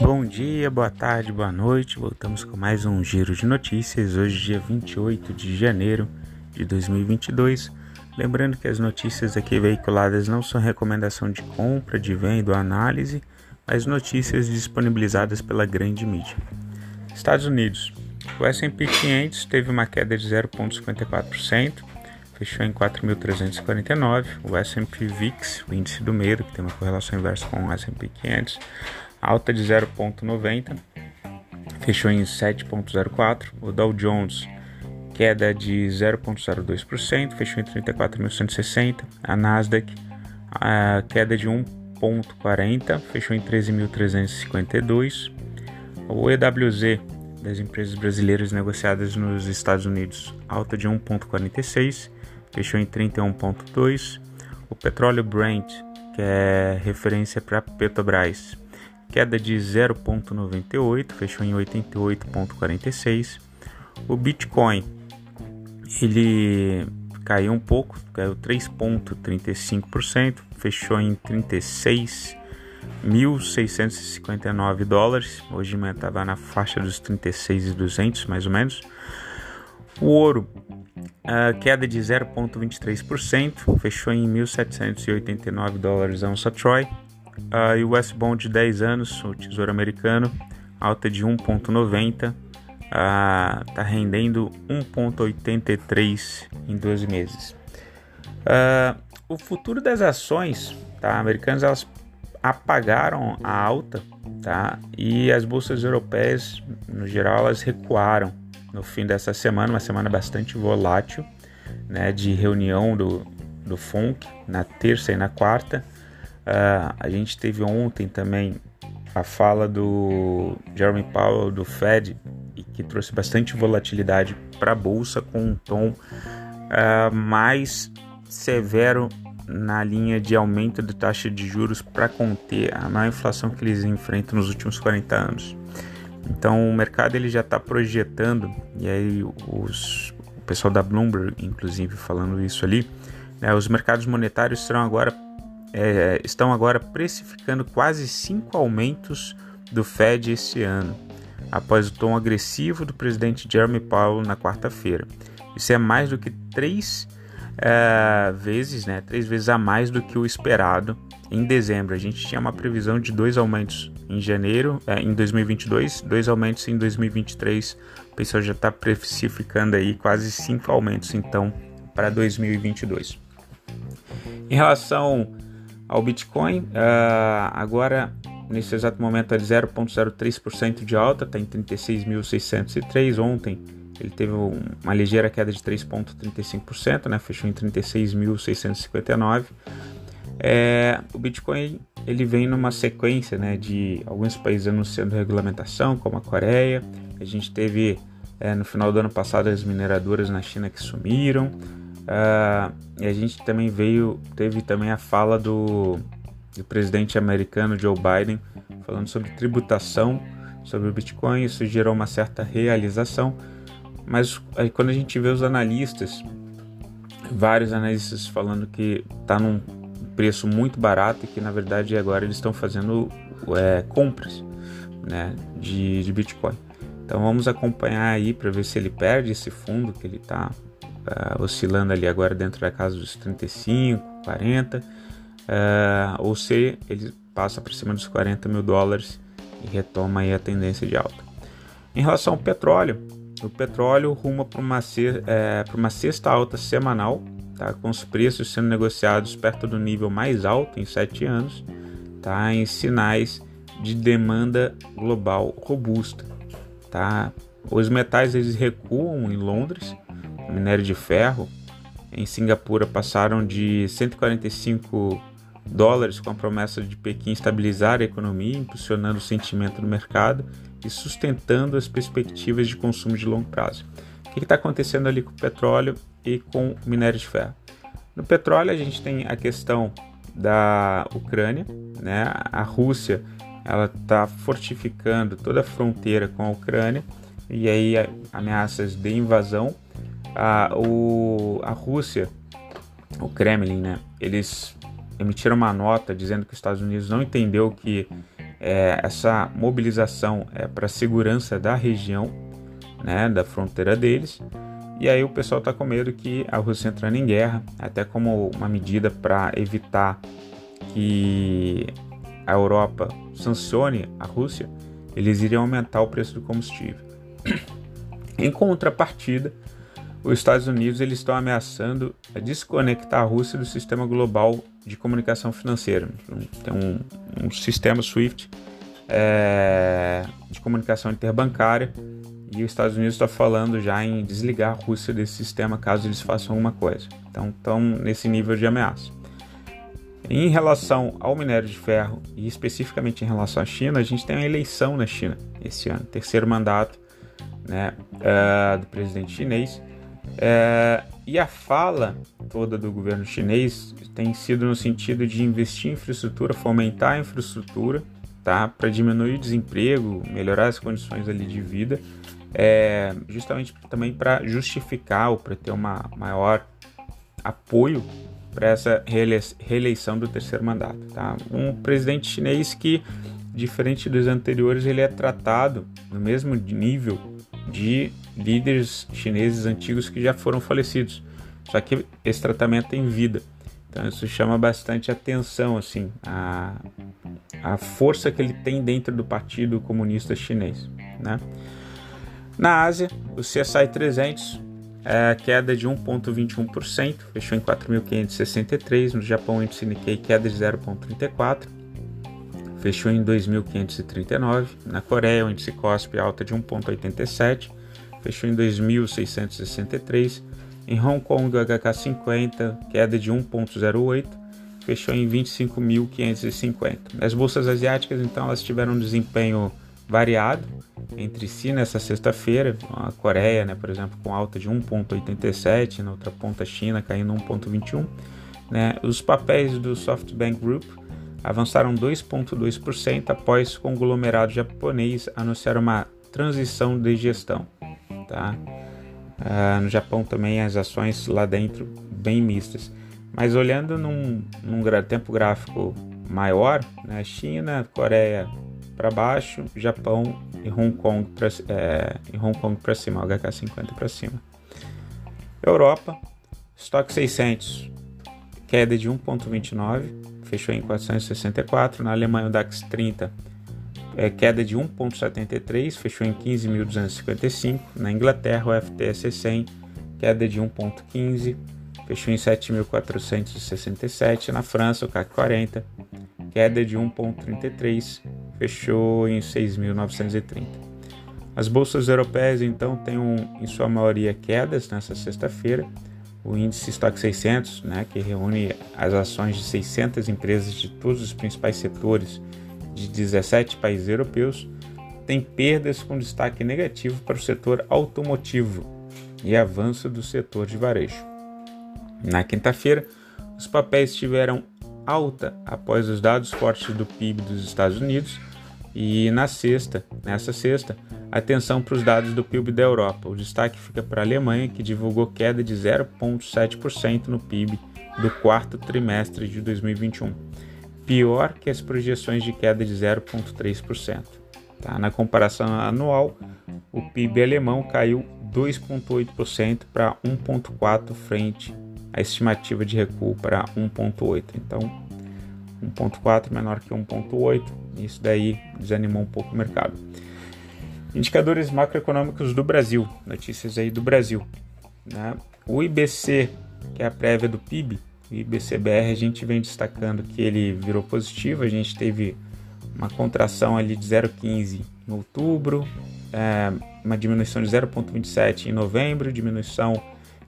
Bom dia, boa tarde, boa noite. Voltamos com mais um giro de notícias. Hoje, dia 28 de janeiro de 2022. Lembrando que as notícias aqui veiculadas não são recomendação de compra, de venda ou análise, mas notícias disponibilizadas pela grande mídia. Estados Unidos. O S&P 500 teve uma queda de 0,54%, fechou em 4.349. O S&P VIX, o índice do medo, que tem uma correlação inversa com o S&P 500, alta de 0,90, fechou em 7,04. O Dow Jones, queda de 0,02%, fechou em 34.160. A Nasdaq, a queda de 1,40, fechou em 13.352. O EWZ das empresas brasileiras negociadas nos Estados Unidos, alta de 1,46, fechou em 31,2. O petróleo Brent, que é referência para Petrobras, queda de 0,98, fechou em 88,46. O Bitcoin ele caiu um pouco, caiu 3,35%, fechou em 36.659 dólares. Hoje de manhã estava na faixa dos 36.200 mais ou menos. O ouro, queda de 0,23%, fechou em 1.789 dólares a onça Troy. Uh, West Bond de 10 anos, o Tesouro Americano, alta de 1,90, está uh, rendendo 1,83 em 12 meses. Uh, o futuro das ações tá, americanas elas apagaram a alta tá, e as bolsas europeias, no geral, elas recuaram no fim dessa semana, uma semana bastante volátil, né, de reunião do, do FONC na terça e na quarta. Uh, a gente teve ontem também a fala do Jeremy Powell do Fed que trouxe bastante volatilidade para a bolsa com um tom uh, mais severo na linha de aumento de taxa de juros para conter a maior inflação que eles enfrentam nos últimos 40 anos. Então o mercado ele já está projetando e aí os, o pessoal da Bloomberg inclusive falando isso ali, né, os mercados monetários serão agora é, estão agora precificando quase cinco aumentos do Fed esse ano, após o tom agressivo do presidente Jeremy Powell na quarta-feira. Isso é mais do que três é, vezes, né, três vezes a mais do que o esperado em dezembro. A gente tinha uma previsão de dois aumentos em janeiro, é, em 2022, dois aumentos em 2023. O pessoal já está precificando aí quase cinco aumentos então para 2022. Em relação ao Bitcoin. Uh, agora, nesse exato momento, é 0,03% de alta, está em 36.603. Ontem ele teve uma ligeira queda de 3,35%, né? fechou em 36.659. É, o Bitcoin ele vem numa sequência né, de alguns países anunciando regulamentação, como a Coreia. A gente teve é, no final do ano passado as mineradoras na China que sumiram. Uh, e a gente também veio, teve também a fala do, do presidente americano Joe Biden falando sobre tributação sobre o Bitcoin. Isso gerou uma certa realização, mas aí quando a gente vê os analistas, vários analistas falando que está num preço muito barato e que na verdade agora eles estão fazendo é, compras né, de, de Bitcoin. Então vamos acompanhar aí para ver se ele perde esse fundo que ele está uh, oscilando ali agora dentro da casa dos 35, 40, uh, ou se ele passa para cima dos 40 mil dólares e retoma aí a tendência de alta. Em relação ao petróleo, o petróleo ruma para uma, é, uma sexta alta semanal, tá, com os preços sendo negociados perto do nível mais alto em sete anos, tá, em sinais de demanda global robusta. Tá? Os metais eles recuam em Londres, minério de ferro em Singapura passaram de 145 dólares com a promessa de Pequim estabilizar a economia, impulsionando o sentimento no mercado e sustentando as perspectivas de consumo de longo prazo. O que está acontecendo ali com o petróleo e com o minério de ferro? No petróleo a gente tem a questão da Ucrânia, né? A Rússia ela está fortificando toda a fronteira com a Ucrânia e aí ameaças de invasão a, o, a Rússia, o Kremlin, né, eles emitiram uma nota dizendo que os Estados Unidos não entendeu que é, essa mobilização é para a segurança da região, né, da fronteira deles. E aí o pessoal está com medo que a Rússia entrando em guerra, até como uma medida para evitar que a Europa sancione a Rússia, eles iriam aumentar o preço do combustível. em contrapartida, os Estados Unidos eles estão ameaçando desconectar a Rússia do sistema global de comunicação financeira. Tem um, um sistema SWIFT é, de comunicação interbancária e os Estados Unidos está falando já em desligar a Rússia desse sistema caso eles façam alguma coisa. Então estão nesse nível de ameaça. Em relação ao minério de ferro e especificamente em relação à China, a gente tem uma eleição na China esse ano, terceiro mandato né, uh, do presidente chinês. É, e a fala toda do governo chinês tem sido no sentido de investir em infraestrutura, fomentar a infraestrutura, tá? Para diminuir o desemprego, melhorar as condições ali de vida, é, justamente também para justificar ou para ter uma maior apoio para essa reeleição do terceiro mandato, tá? Um presidente chinês que, diferente dos anteriores, ele é tratado no mesmo nível de líderes chineses antigos que já foram falecidos. Só que esse tratamento tem vida. Então isso chama bastante atenção, assim, a, a força que ele tem dentro do Partido Comunista Chinês, né? Na Ásia, o CSI 300 é queda de 1,21%, fechou em 4.563. No Japão, o índice Nikkei queda de 0,34%, fechou em 2.539. Na Coreia, o índice KOSPI alta de 1,87%, fechou em 2.663. Em Hong Kong, o HK50 queda de 1,08, fechou em 25.550. As bolsas asiáticas, então, elas tiveram um desempenho variado entre si nessa sexta-feira. A Coreia, né, por exemplo, com alta de 1,87, na outra ponta a China caindo 1,21. Né? Os papéis do SoftBank Group avançaram 2,2% após o conglomerado japonês anunciar uma transição de gestão. Tá? Uh, no Japão também as ações lá dentro bem mistas. Mas olhando num, num tempo gráfico maior, né, China, Coreia para baixo, Japão e Hong Kong para é, Hong Kong para cima, HK50 para cima. Europa, estoque 600, queda de 1,29, fechou em 464. Na Alemanha, o DAX 30 é, queda de 1,73, fechou em 15.255. Na Inglaterra, o FTSE 100, queda de 1,15, fechou em 7.467. Na França, o CAC 40, queda de 1,33, fechou em 6.930. As bolsas europeias, então, têm, um, em sua maioria, quedas nessa sexta-feira. O índice Stock 600, né, que reúne as ações de 600 empresas de todos os principais setores de 17 países europeus, tem perdas com destaque negativo para o setor automotivo e avanço do setor de varejo. Na quinta-feira, os papéis tiveram alta após os dados fortes do PIB dos Estados Unidos e na sexta, nessa sexta, atenção para os dados do PIB da Europa. O destaque fica para a Alemanha, que divulgou queda de 0,7% no PIB do quarto trimestre de 2021 pior que as projeções de queda de 0,3%. Tá? Na comparação anual, o PIB alemão caiu 2,8% para 1,4% frente à estimativa de recuo para 1,8%. Então, 1,4% menor que 1,8%, isso daí desanimou um pouco o mercado. Indicadores macroeconômicos do Brasil, notícias aí do Brasil. Né? O IBC, que é a prévia do PIB, o IBCBR a gente vem destacando que ele virou positivo, a gente teve uma contração ali de 0,15 em outubro, é, uma diminuição de 0,27 em novembro, diminuição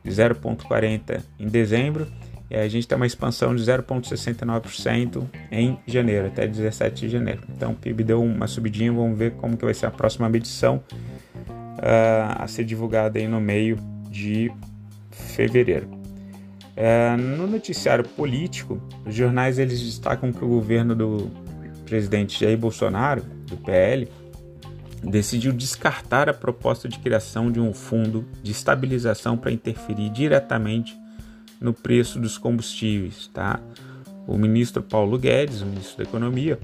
de 0,40 em dezembro, e a gente tem uma expansão de 0,69% em janeiro, até 17 de janeiro. Então o PIB deu uma subidinha, vamos ver como que vai ser a próxima medição uh, a ser divulgada aí no meio de fevereiro. É, no noticiário político, os jornais eles destacam que o governo do presidente Jair Bolsonaro, do PL, decidiu descartar a proposta de criação de um fundo de estabilização para interferir diretamente no preço dos combustíveis. Tá? O ministro Paulo Guedes, o ministro da Economia,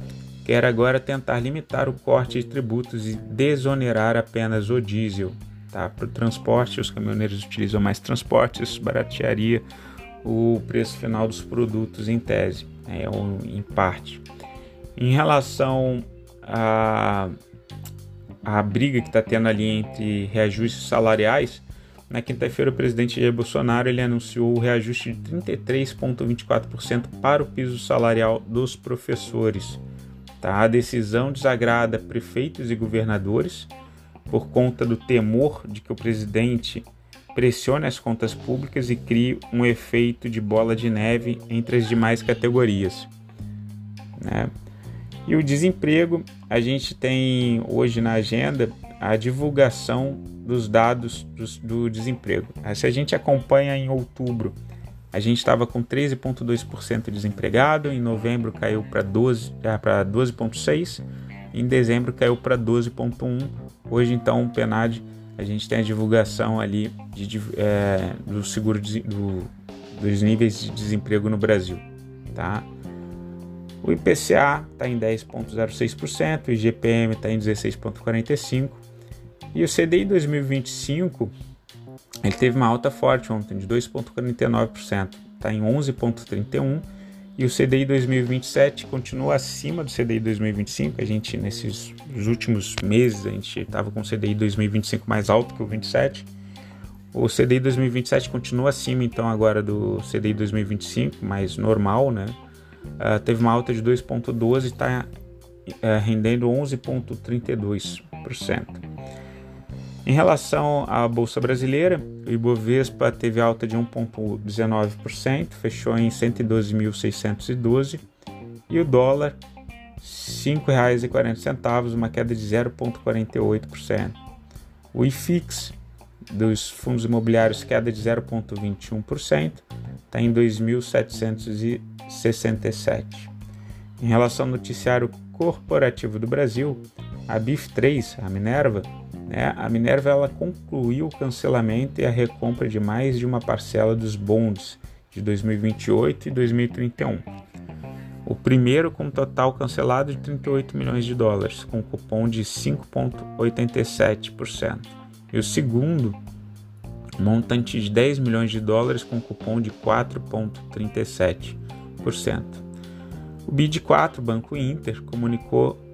quer agora tentar limitar o corte de tributos e desonerar apenas o diesel. Tá? Para o transporte, os caminhoneiros utilizam mais transportes, baratearia o preço final dos produtos em tese, né? um, em parte. Em relação a a briga que está tendo ali entre reajustes salariais, na quinta-feira o presidente Jair Bolsonaro ele anunciou o reajuste de 33,24% para o piso salarial dos professores. Tá? A decisão desagrada prefeitos e governadores por conta do temor de que o presidente pressione as contas públicas e crie um efeito de bola de neve entre as demais categorias. Né? E o desemprego, a gente tem hoje na agenda a divulgação dos dados do, do desemprego. Se a gente acompanha em outubro, a gente estava com 13,2% desempregado, em novembro caiu para 12,6%, em dezembro caiu para 12,1%. Hoje, então, o PNAD, a gente tem a divulgação ali de, é, do seguro de, do, dos níveis de desemprego no Brasil. Tá? O IPCA está em 10,06%, o IGPM está em 16,45%. E o CDI 2025 ele teve uma alta forte ontem de 2,49%, está em 11,31%. E o CDI 2027 continua acima do CDI 2025. A gente, nesses últimos meses, a gente estava com o CDI 2025 mais alto que o 27. O CDI 2027 continua acima, então, agora do CDI 2025, mais normal, né? uh, teve uma alta de 2,12% e está uh, rendendo 11,32%. Em relação à Bolsa Brasileira, o Ibovespa teve alta de 1,19%, fechou em 112.612 e o dólar R$ 5,40, uma queda de 0,48%. O IFIX dos fundos imobiliários queda de 0,21%, está em 2.700 67. Em relação ao noticiário corporativo do Brasil, a BIF3, a Minerva, né, a Minerva ela concluiu o cancelamento e a recompra de mais de uma parcela dos bonds de 2028 e 2031. O primeiro com total cancelado de 38 milhões de dólares, com cupom de 5,87%. E o segundo, montante de 10 milhões de dólares com cupom de 4,37%. O BID4, Banco Inter, comunicou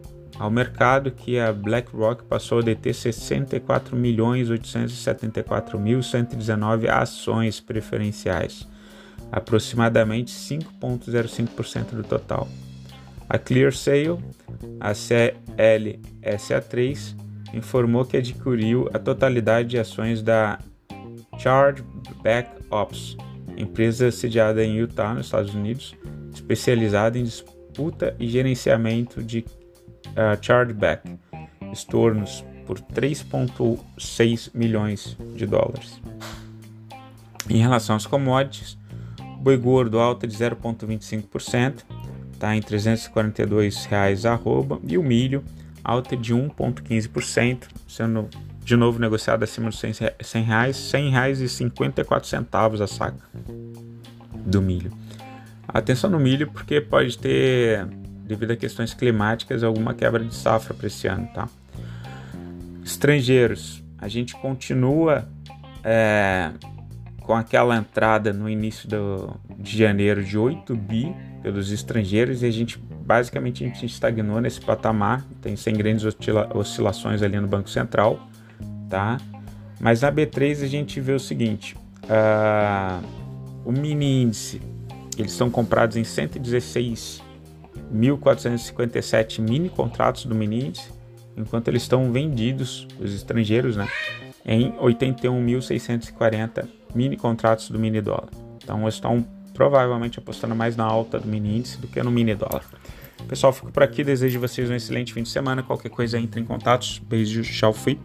ao mercado que a BlackRock passou a deter 64.874.119 ações preferenciais, aproximadamente 5,05% do total. A ClearSale, a CLSA3, informou que adquiriu a totalidade de ações da Chargeback Ops, empresa sediada em Utah, nos Estados Unidos, especializada em disputa e gerenciamento de uh, chargeback, estornos por 3,6 milhões de dólares. Em relação aos commodities, boi gordo alta de 0,25%, está em 342 reais arroba, e o milho alta de 1,15%, sendo de novo negociado acima dos 100 reais, R$ reais e 54 centavos a saca do milho. Atenção no milho, porque pode ter, devido a questões climáticas, alguma quebra de safra para esse ano, tá? Estrangeiros, a gente continua é, com aquela entrada no início do, de janeiro de 8 bi pelos estrangeiros e a gente basicamente a gente estagnou nesse patamar, tem sem grandes oscilações ali no Banco Central tá? Mas na B3 a gente vê o seguinte: uh, o mini índice, eles são comprados em 116.457 mini contratos do índice, enquanto eles estão vendidos, os estrangeiros, né, em 81.640 mini contratos do mini dólar. Então estão provavelmente apostando mais na alta do mini índice do que no mini dólar. Pessoal, fico por aqui. Desejo vocês um excelente fim de semana. Qualquer coisa, entre em contato. Beijo, tchau, fui.